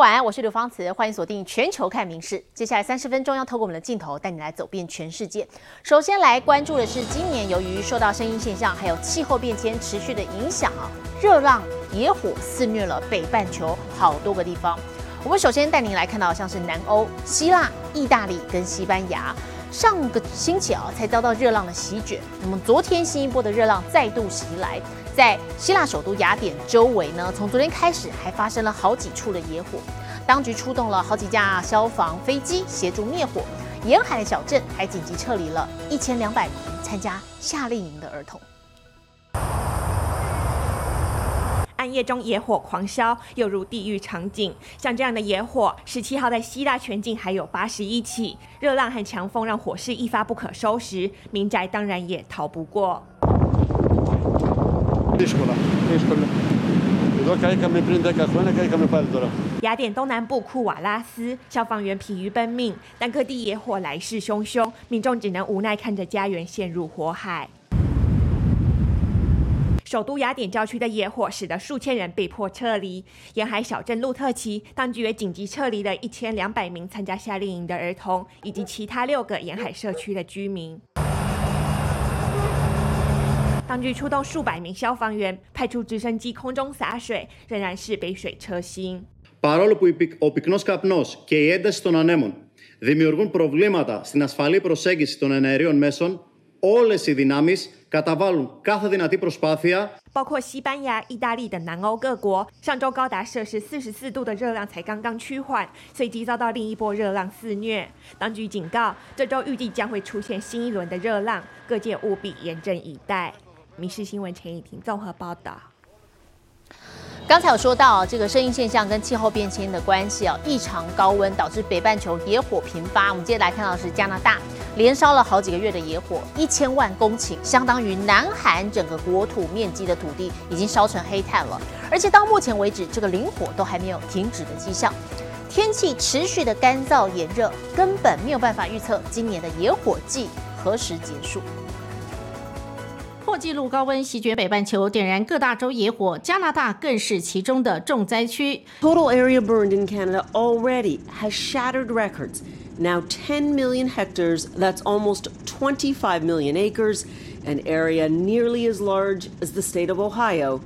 晚安，我是刘芳慈，欢迎锁定全球看名事。接下来三十分钟要透过我们的镜头带你来走遍全世界。首先来关注的是今年由于受到声音现象还有气候变迁持续的影响啊，热浪、野火肆虐了北半球好多个地方。我们首先带您来看到像是南欧、希腊、意大利跟西班牙，上个星期啊才遭到热浪的席卷，那么昨天新一波的热浪再度袭来。在希腊首都雅典周围呢，从昨天开始还发生了好几处的野火，当局出动了好几架消防飞机协助灭火，沿海的小镇还紧急撤离了一千两百名参加夏令营的儿童。暗夜中野火狂烧，又如地狱场景。像这样的野火，十七号在希腊全境还有八十一起，热浪和强风让火势一发不可收拾，民宅当然也逃不过。雅典东南部库瓦拉斯，消防员疲于奔命，但各地野火来势汹汹，民众只能无奈看着家园陷入火海。首都雅典郊区的野火使得数千人被迫撤离，沿海小镇路特奇，当局也紧急撤离了一千两百名参加夏令营的儿童，以及其他六个沿海社区的居民。当局出动数百名消防员，派出直升机空中洒水，仍然是杯水车薪。Παρόλο που ο πυκνός καπνός και η ένταση των ανέμων δημιουργούν προβλήματα στην ασφαλή προσέγγιση των εναερίων μέσων, όλες οι δυνάμεις καταβάλουν κάθε δυνατή προσπάθεια 包括西班牙、意大利等南欧各国，上周高达摄氏四十四度的热浪才刚刚趋缓，随即遭到另一波热浪肆虐。当局警告，这周预计将会出现新一轮的热浪，各界务必严阵以待。《 民事新闻》陈以婷综合报道。刚才有说到这个声音现象跟气候变迁的关系啊，异常高温导致北半球野火频发。我们接下来看到的是加拿大连烧了好几个月的野火，一千万公顷，相当于南韩整个国土面积的土地已经烧成黑炭了。而且到目前为止，这个林火都还没有停止的迹象。天气持续的干燥炎热，根本没有办法预测今年的野火季何时结束。破纪录高温席卷北半球，点燃各大洲野火，加拿大更是其中的重灾区。Total area burned in Canada already has shattered records. Now 10 million hectares, that's almost 25 million acres, an area nearly as large as the state of Ohio,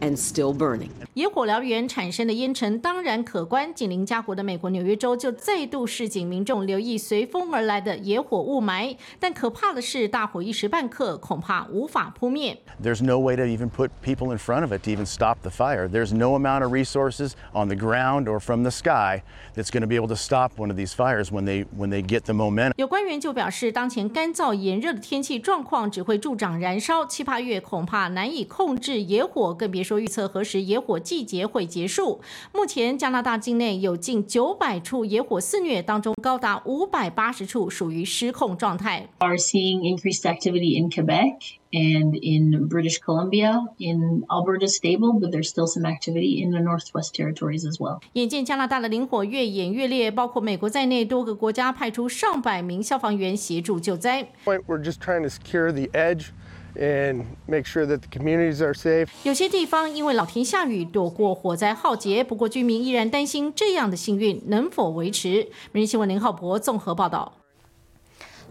and still burning. 野火燎原产生的烟尘当然可观，紧邻家国的美国纽约州就再度示警民众留意随风而来的野火雾霾。但可怕的是，大火一时半刻恐怕无法扑灭。There's no way to even put people in front of it to even stop the fire. There's no amount of resources on the ground or from the sky that's going to be able to stop one of these fires when they when they get the momentum. 有官员就表示，当前干燥炎热的天气状况只会助长燃烧，七八月恐怕难以控制野火，更别说预测何时野火。季节会结束。目前加拿大境内有近九百处野火肆虐，当中高达五百八十处属于失控状态。Are seeing increased activity in Quebec and in British Columbia, in Alberta stable, but there's still some activity in the Northwest Territories as well. 眼见加拿大的林火越演越烈，包括美国在内多个国家派出上百名消防员协助救灾。We're just trying to secure the edge. And make sure that the communities are safe. 有些地方因为老天下雨躲过火灾浩劫，不过居民依然担心这样的幸运能否维持。每日新闻林浩博综合报道。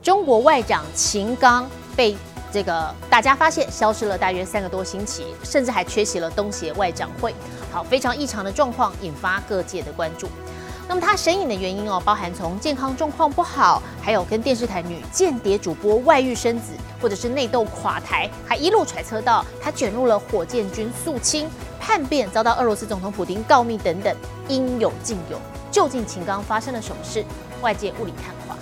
中国外长秦刚被这个大家发现消失了大约三个多星期，甚至还缺席了东协外长会。好，非常异常的状况引发各界的关注。那么他神隐的原因哦，包含从健康状况不好，还有跟电视台女间谍主播外遇生子，或者是内斗垮台，还一路揣测到他卷入了火箭军肃清叛变，遭到俄罗斯总统普京告密等等，应有尽有。究竟秦刚发生了什么事？外界雾里看花。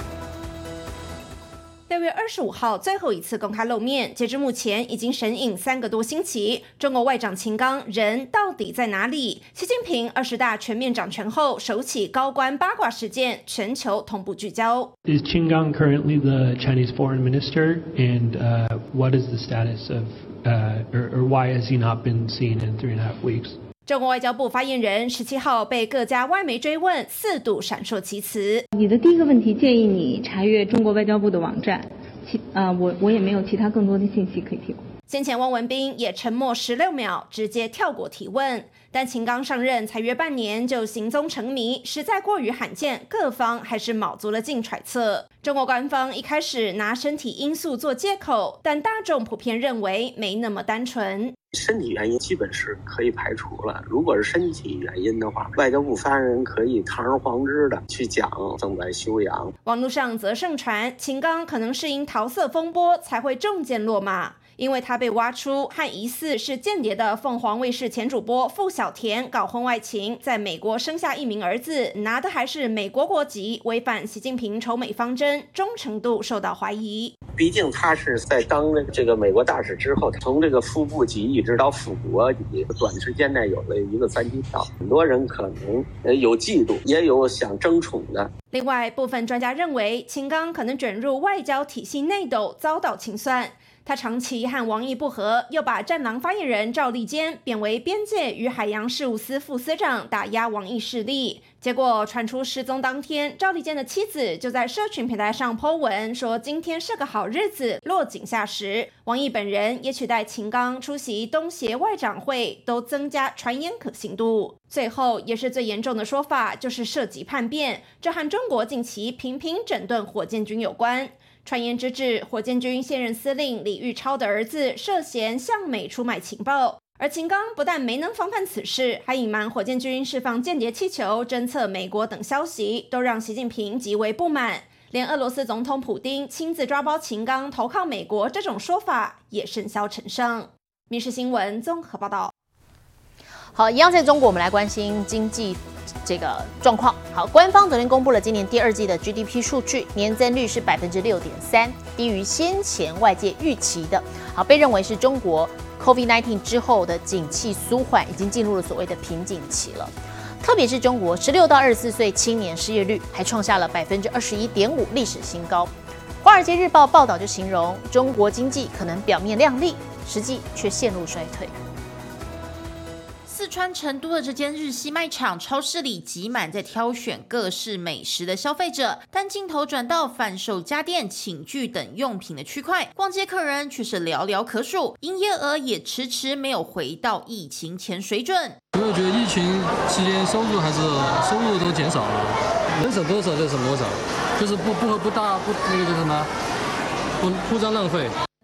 六月二十五号最后一次公开露面，截至目前已经神隐三个多星期。中国外长秦刚人到底在哪里？习近平二十大全面掌权后首起高官八卦事件，全球同步聚焦。Is Qin Gang currently the Chinese foreign minister, and uh, what is the status of, uh, or, or why has he not been seen in three and a half weeks? 中国外交部发言人十七号被各家外媒追问，四度闪烁其词。你的第一个问题建议你查阅中国外交部的网站，其啊，我我也没有其他更多的信息可以提供。先前汪文斌也沉默十六秒，直接跳过提问。但秦刚上任才约半年就行踪成谜，实在过于罕见，各方还是卯足了劲揣测。中国官方一开始拿身体因素做借口，但大众普遍认为没那么单纯。身体原因基本是可以排除了。如果是身体原因的话，外交部发言人可以堂而皇之的去讲正在休养。网络上则盛传秦刚可能是因桃色风波才会中箭落马。因为他被挖出和疑似是间谍的凤凰卫视前主播傅小田搞婚外情，在美国生下一名儿子，拿的还是美国国籍，违反习近平仇美方针，忠诚度受到怀疑。毕竟他是在当这个美国大使之后，从这个副部级一直到副国级，短时间内有了一个三级跳，很多人可能呃有嫉妒，也有想争宠的。另外，部分专家认为，秦刚可能卷入外交体系内斗，遭到清算。他长期和王毅不和，又把战狼发言人赵立坚贬为边界与海洋事务司副司长，打压王毅势力。结果传出失踪当天，赵立坚的妻子就在社群平台上 po 文说：“今天是个好日子。”落井下石，王毅本人也取代秦刚出席东协外长会，都增加传言可信度。最后也是最严重的说法，就是涉及叛变，这和中国近期频频整顿火箭军有关。传言之至，火箭军现任司令李玉超的儿子涉嫌向美出卖情报，而秦刚不但没能防范此事，还隐瞒火箭军释放间谍气球、侦测美国等消息，都让习近平极为不满。连俄罗斯总统普京亲自抓包秦刚投靠美国这种说法，也甚嚣尘上。《民事新闻》综合报道。好，一样在中国，我们来关心经济。这个状况好，官方昨天公布了今年第二季的 GDP 数据，年增率是百分之六点三，低于先前外界预期的。好，被认为是中国 COVID-19 之后的景气舒缓，已经进入了所谓的瓶颈期了。特别是中国十六到二十四岁青年失业率还创下了百分之二十一点五历史新高。华尔街日报报道就形容中国经济可能表面亮丽，实际却陷入衰退。四川成都的这间日系卖场超市里挤满在挑选各式美食的消费者，但镜头转到贩售家电、寝具等用品的区块，逛街客人却是寥寥可数，营业额也迟迟没有回到疫情前水准。我觉得疫情期间收入还是收入都减少了，能省多少就省多少，就是不不不大不那个叫什么，不铺张浪费。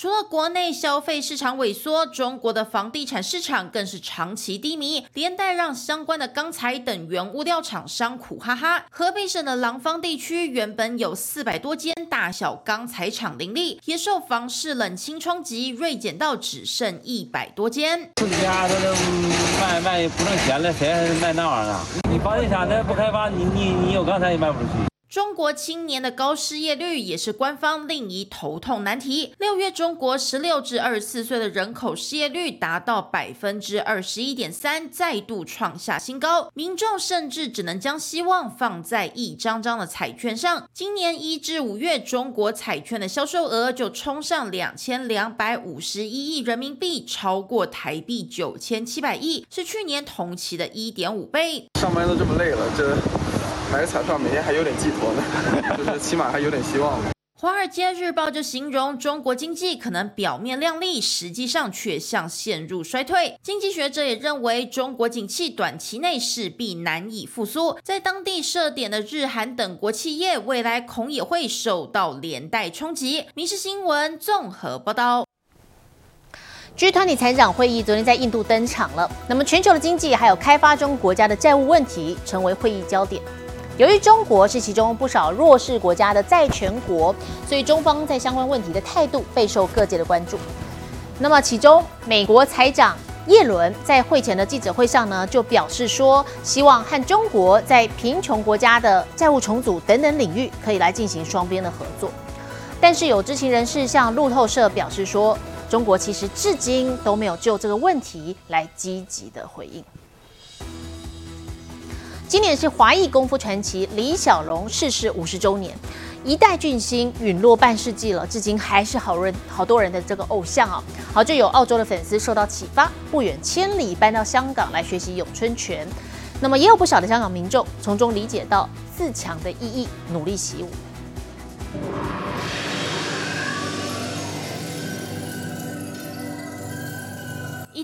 除了国内消费市场萎缩，中国的房地产市场更是长期低迷，连带让相关的钢材等原物料厂商苦哈哈。河北省的廊坊地区原本有四百多间大小钢材厂林立，也受房市冷清冲击，锐减到只剩一百多间。自己家都卖卖不挣钱了，谁还卖那玩意儿啊？你房地产的不开发，你你你有钢材也卖不出去。中国青年的高失业率也是官方另一头痛难题。六月，中国十六至二十四岁的人口失业率达到百分之二十一点三，再度创下新高。民众甚至只能将希望放在一张张的彩券上。今年一至五月，中国彩券的销售额就冲上两千两百五十一亿人民币，超过台币九千七百亿，是去年同期的一点五倍。上班都这么累了，这。买个彩票，每天还有点寄托呢，就是起码还有点希望。华尔街日报就形容中国经济可能表面亮丽，实际上却像陷入衰退。经济学者也认为，中国景气短期内势必难以复苏，在当地设点的日韩等国企业，未来恐也会受到连带冲击。民事新闻综合报道。G 团体财长会议昨天在印度登场了，那么全球的经济还有开发中国家的债务问题成为会议焦点。由于中国是其中不少弱势国家的债权国，所以中方在相关问题的态度备受各界的关注。那么，其中美国财长耶伦在会前的记者会上呢，就表示说，希望和中国在贫穷国家的债务重组等等领域可以来进行双边的合作。但是有知情人士向路透社表示说，中国其实至今都没有就这个问题来积极的回应。今年是华裔功夫传奇李小龙逝世五十周年，一代巨星陨落半世纪了，至今还是好人好多人的这个偶像啊。好，就有澳洲的粉丝受到启发，不远千里搬到香港来学习咏春拳。那么也有不少的香港民众从中理解到自强的意义，努力习武。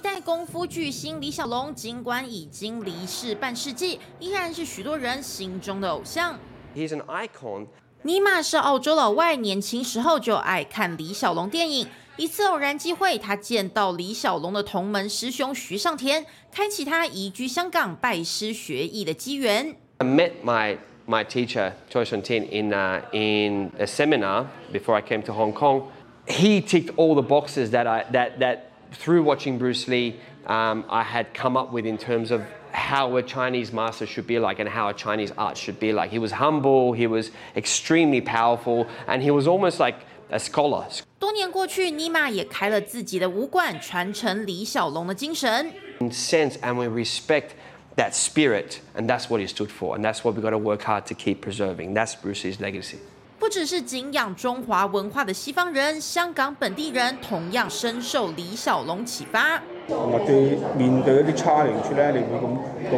代功夫巨星李小龙，尽管已经离世半世纪，依然是许多人心中的偶像。He's an icon. 尼玛是澳洲老外，年轻时候就爱看李小龙电影。一次偶然机会，他见到李小龙的同门师兄徐尚天，开启他移居香港拜师学艺的机缘。I met my my teacher Choi Sun Tin in uh, in a seminar before I came to Hong Kong. He ticked all the boxes that I that that through watching Bruce Lee um, I had come up with in terms of how a Chinese master should be like and how a Chinese art should be like. He was humble, he was extremely powerful, and he was almost like a scholar. 多年过去，尼玛也开了自己的武馆，传承李小龙的精神。 In sense, and we respect that spirit, and that's what he stood for, and that's what we've got to work hard to keep preserving. That's Bruce's legacy. 不只是敬仰中华文化的西方人，香港本地人同样深受李小龙启发。我哋面對一啲 challenge 咧，你會咁咁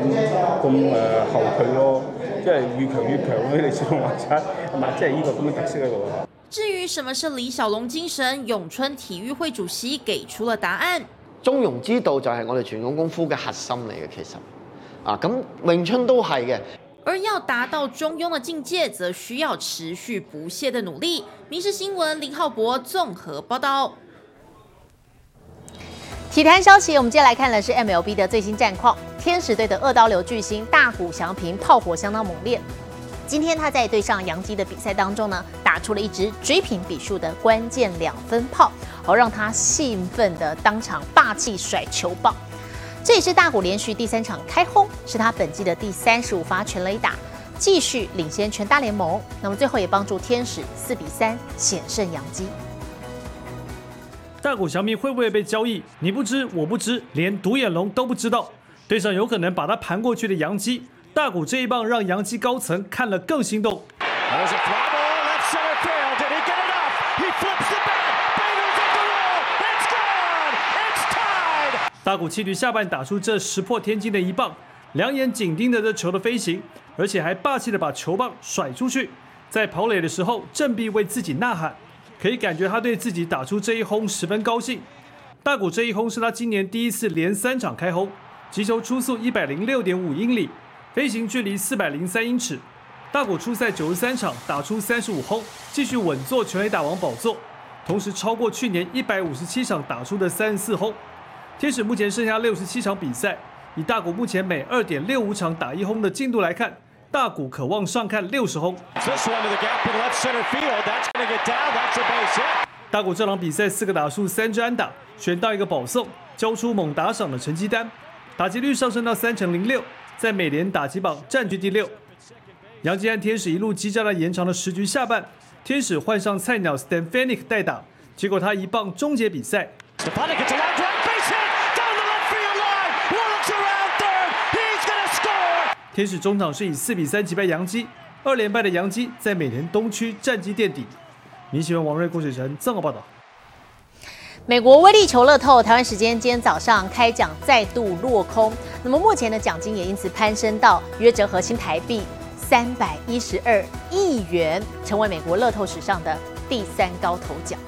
咁誒後退咯，即係越強越強咯。你小龍話齋係咪？即係呢個咁嘅特色喺度。至於什么是李小龍精神，咏春體育會主席給出了答案。中庸之道就係我哋傳統功夫嘅核心嚟嘅，其實啊，咁詠春都係嘅。而要達到中庸的境界，則需要持續不懈的努力。民事新聞林浩博綜合報道。體壇消息，我們接下來看的是 MLB 的最新戰況。天使隊的二刀流巨星大谷翔平炮火相當猛烈。今天他在對上洋基的比賽當中呢，打出了一支追平比數的關鍵兩分炮，好讓他興奮的當場霸氣甩球棒。這也是大谷连续第三场开轰，是他本季的第三十五发全垒打，继续领先全大联盟。那么最后也帮助天使四比三险胜洋基。大谷翔平会不会被交易？你不知，我不知，连独眼龙都不知道。对上有可能把他盘过去的洋基，大谷这一棒让洋基高层看了更心動。大谷七局下半打出这石破天惊的一棒，两眼紧盯着这球的飞行，而且还霸气的把球棒甩出去。在跑垒的时候，振臂为自己呐喊，可以感觉他对自己打出这一轰十分高兴。大谷这一轰是他今年第一次连三场开轰，击球初速一百零六点五英里，飞行距离四百零三英尺。大谷出赛九十三场，打出三十五轰，继续稳坐全垒打王宝座，同时超过去年一百五十七场打出的三十四轰。天使目前剩下六十七场比赛，以大谷目前每二点六五场打一轰的进度来看，大谷渴望上看六十轰。大谷这场比赛四个打数三支安打，选到一个保送，交出猛打赏的成绩单，打击率上升到三成零六，在美联打击榜占据第六。杨基和天使一路激战到延长的十局下半，天使换上菜鸟 Stan Fanick 代打，结果他一棒终结比賽。天使中场是以四比三击败洋基，二连败的洋基在美联东区战绩垫底。你喜欢王瑞、郭水成綜合报道。美国威力球乐透台湾时间今天早上开奖再度落空，那么目前的奖金也因此攀升到约折合新台币三百一十二亿元，成为美国乐透史上的第三高头奖。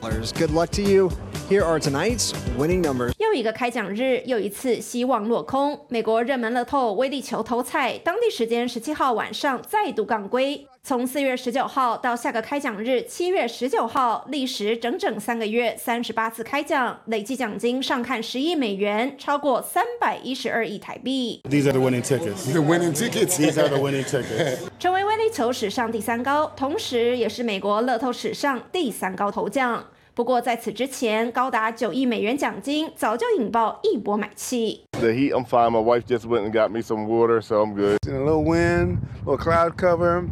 Good luck to you. Here are tonight's winning numbers. 又一个开奖日，又一次希望落空。美国热门乐透威力球头彩，当地时间十七号晚上再度杠归。从四月十九号到下个开奖日七月十九号，历时整整三个月，三十八次开奖，累计奖金上看十亿美元，超过三百一十二亿台币。These are the winning tickets. The winning tickets. These are the winning tickets. 成为威力球史上第三高，同时也是美国乐透史上第三高頭獎。不过在此之前，高达九亿美元奖金早就引爆一波买气。The heat, I'm fine. My wife just went and got me some water, so I'm good. A little wind, a little cloud cover.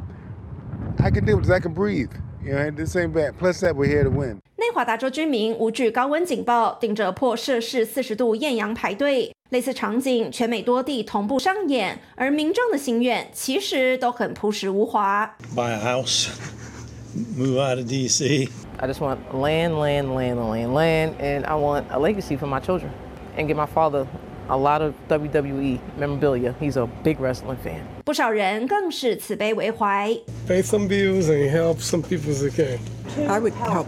I can deal with this. I can breathe. You know, this ain't bad. Plus that we're here to win. 内华达州居民无惧高温警报，顶着破摄氏四十度艳阳排队。类似场景，全美多地同步上演，而民众的心愿其实都很朴实无华。buy a house, move out of DC. I just want land, land, land, land, land, and I want a legacy for my children and give my father a lot of WWE memorabilia. He's a big wrestling fan. 不少人更是慈悲为怀。 Pay some bills and help some people as they can. I would help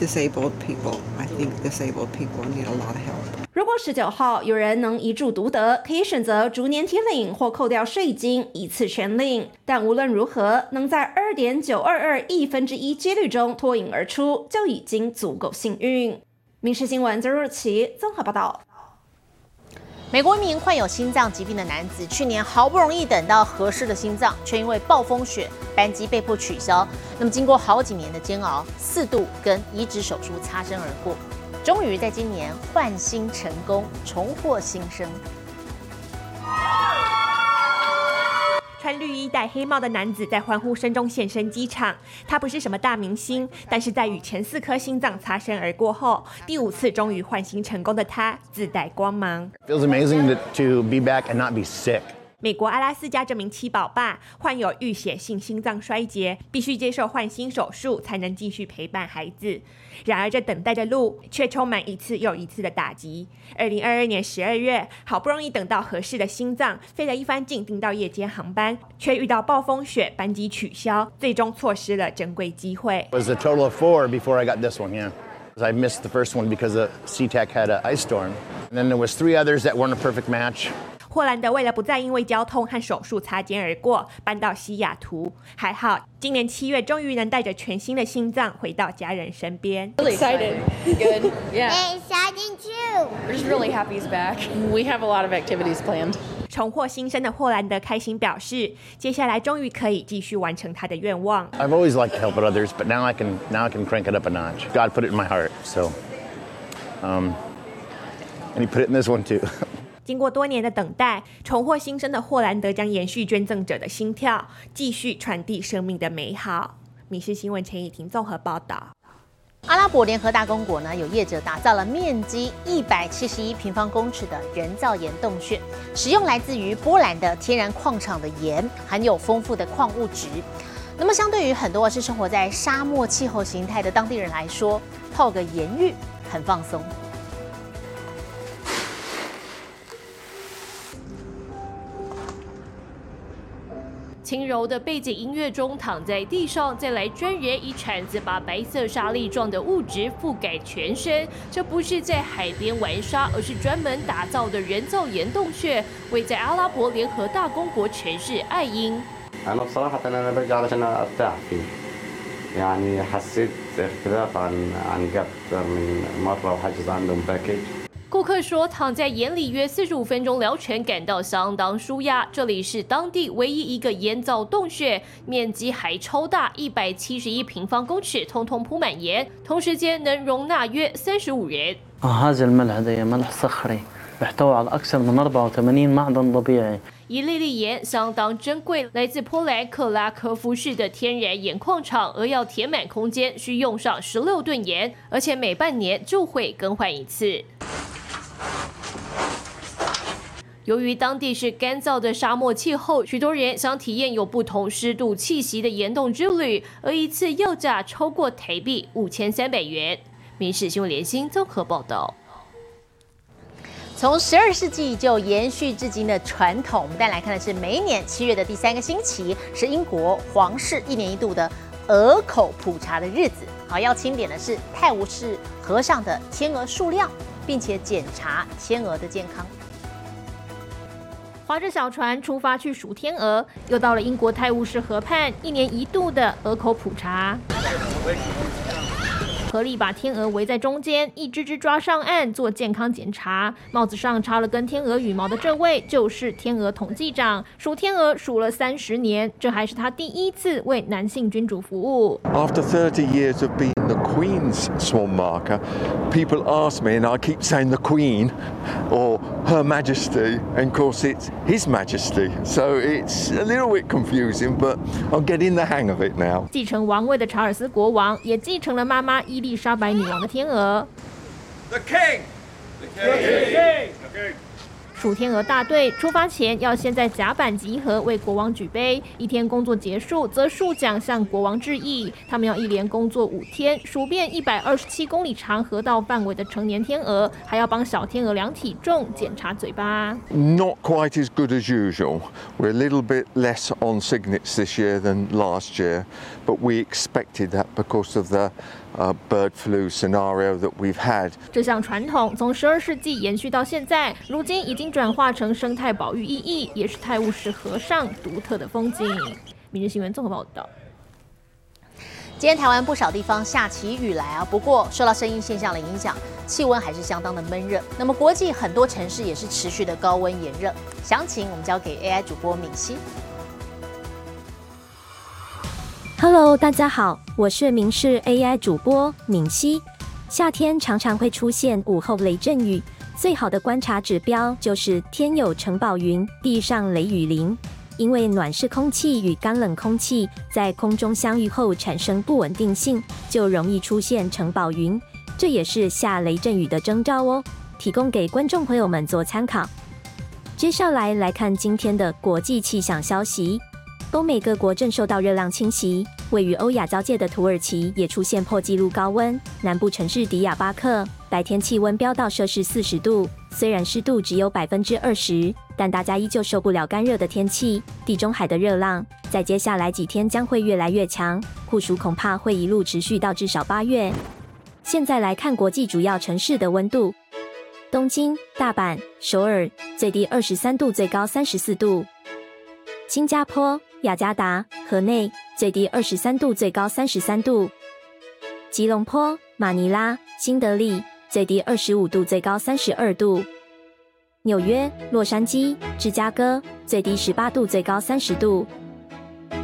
disabled people. I think disabled people need a lot of help. 如果十九号有人能一注独得，可以选择逐年提领或扣掉税金一次全领。但无论如何，能在二点九二二亿分之一几率中脱颖而出，就已经足够幸运。民事新闻曾若琪综合报道。美国一名患有心脏疾病的男子，去年好不容易等到合适的心脏，却因为暴风雪，班机被迫取消。那么经过好几年的煎熬，四度跟移植手术擦身而过，终于在今年换新成功，重获新生。穿绿衣戴黑帽的男子在欢呼声中现身机场。他不是什么大明星，但是在与前四颗心脏擦身而过后，第五次终于换心成功的他自带光芒。Feels amazing to, to be back and not be sick. 美国阿拉斯加这名七宝爸患有淤血性心脏衰竭，必须接受换心手术才能继续陪伴孩子。然而，这等待的路却充满一次又一次的打击。二零二二年十二月，好不容易等到合适的心脏，费了一番劲订到夜间航班，却遇到暴风雪，班机取消，最终错失了珍贵机会。It was a total of four before I got this one, yeah. I missed the first one because the SeaTac had an ice storm. And then there was three others that weren't a perfect match. 霍兰德为了不再因为交通和手术擦肩而过，搬到西雅图。还好，今年七月终于能带着全新的心脏回到家人身边。Really excited. Good. Yeah. Exciting too. We're just really happy he's back. We have a lot of activities planned. 重获新生的霍兰德开心表示，接下来终于可以继续完成他的愿望。I've always liked to help others, but now I can now I can crank it up a notch. God put it in my heart, so um, and He put it in this one too. 经过多年的等待，重获新生的霍兰德将延续捐赠者的心跳，继续传递生命的美好。米氏新闻陈以婷综合报道。阿拉伯联合大公国呢，有业者打造了面积一百七十一平方公尺的人造岩洞穴，使用来自于波兰的天然矿场的盐，含有丰富的矿物质。那么，相对于很多是生活在沙漠气候形态的当地人来说，泡个盐浴很放松。轻柔的背景音乐中，躺在地上，再来专人以铲子把白色沙粒状的物质覆盖全身。这不是在海边玩沙，而是专门打造的人造岩洞穴，位在阿拉伯联合大公国城市爱因。 أنا بصراحة أنا برجع علشان أرتاح فيه يعني حسيت اختلاف عن عن أكثر من مرة وحجز عندهم باكج 顾客说，躺在盐里约四十五分钟疗程，感到相当舒压。这里是当地唯一一个盐藻洞穴，面积还超大一百七十一平方公尺，通通铺满盐，同时间能容纳约三十五人。一粒粒盐相当珍贵，来自波兰克拉科夫市的天然盐矿场，而要填满空间，需用上十六吨盐，而且每半年就会更换一次。由于当地是干燥的沙漠气候，许多人想体验有不同湿度气息的岩洞之旅，而一次要价超过台币五千三百元。民事新闻联新综合报道。从十二世纪就延续至今的传统，我们带来看的是每年七月的第三个星期是英国皇室一年一度的鹅口普查的日子。好，要清点的是泰晤士河上的天鹅数量，并且检查天鹅的健康。划着小船出发去数天鹅，又到了英国泰晤士河畔一年一度的鹅口普查。合力把天鹅围在中间，一只只抓上岸做健康检查。帽子上插了根天鹅羽毛的这位就是天鹅统计长，数天鹅数了三十年，这还是他第一次为男性君主服务。After 30 years of being the Queen's swan marker, people ask me, and I keep saying the Queen or Her Majesty, and of course it's His Majesty. So it's a little bit confusing, but I'm getting the hang of it now. 继承王位的查尔斯国王也继承了妈妈伊丽莎白女王的天鹅。The king! The king! The king! 数天鹅大队出发前要先在甲板集合，为国王举杯。一天工作结束，则数桨向国王致意。他们要一连工作五天，数遍一百二十七公里长河道范围的成年天鹅，还要帮小天鹅量体重、检查嘴巴。Not quite as good as usual. We're a little bit less on signets this year than last year, but we expected that because of the uh, bird flu scenario that we've had. 这项传统从十二世纪延续到现在，如今已经转化成生态保育意义，也是泰晤士河上独特的风景。明日新闻综合报道。今天台湾不少地方下起雨来啊，不过受到声音现象的影响，气温还是相当的闷热。那么国际很多城市也是持续的高温炎热。详情我们交给 AI 主播敏熙。Hello，大家好，我是明视 AI 主播敏熙。夏天常常会出现午后雷阵雨，最好的观察指标就是天有城堡云，地上雷雨林。因为暖湿空气与干冷空气在空中相遇后产生不稳定性，就容易出现城堡云，这也是下雷阵雨的征兆哦。提供给观众朋友们做参考。接下来来看今天的国际气象消息。欧美各国正受到热浪侵袭，位于欧亚交界的土耳其也出现破纪录高温。南部城市迪亚巴克白天气温飙到摄氏四十度，虽然湿度只有百分之二十，但大家依旧受不了干热的天气。地中海的热浪在接下来几天将会越来越强，酷暑恐怕会一路持续到至少八月。现在来看国际主要城市的温度：东京、大阪、首尔，最低二十三度，最高三十四度；新加坡。雅加达、河内最低二十三度，最高三十三度；吉隆坡、马尼拉、新德里最低二十五度，最高三十二度；纽约、洛杉矶、芝加哥最低十八度，最高三十度；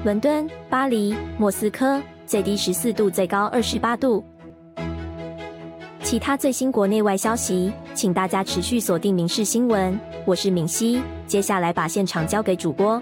伦敦、巴黎、莫斯科最低十四度，最高二十八度。其他最新国内外消息，请大家持续锁定《民事新闻》，我是敏熙。接下来把现场交给主播。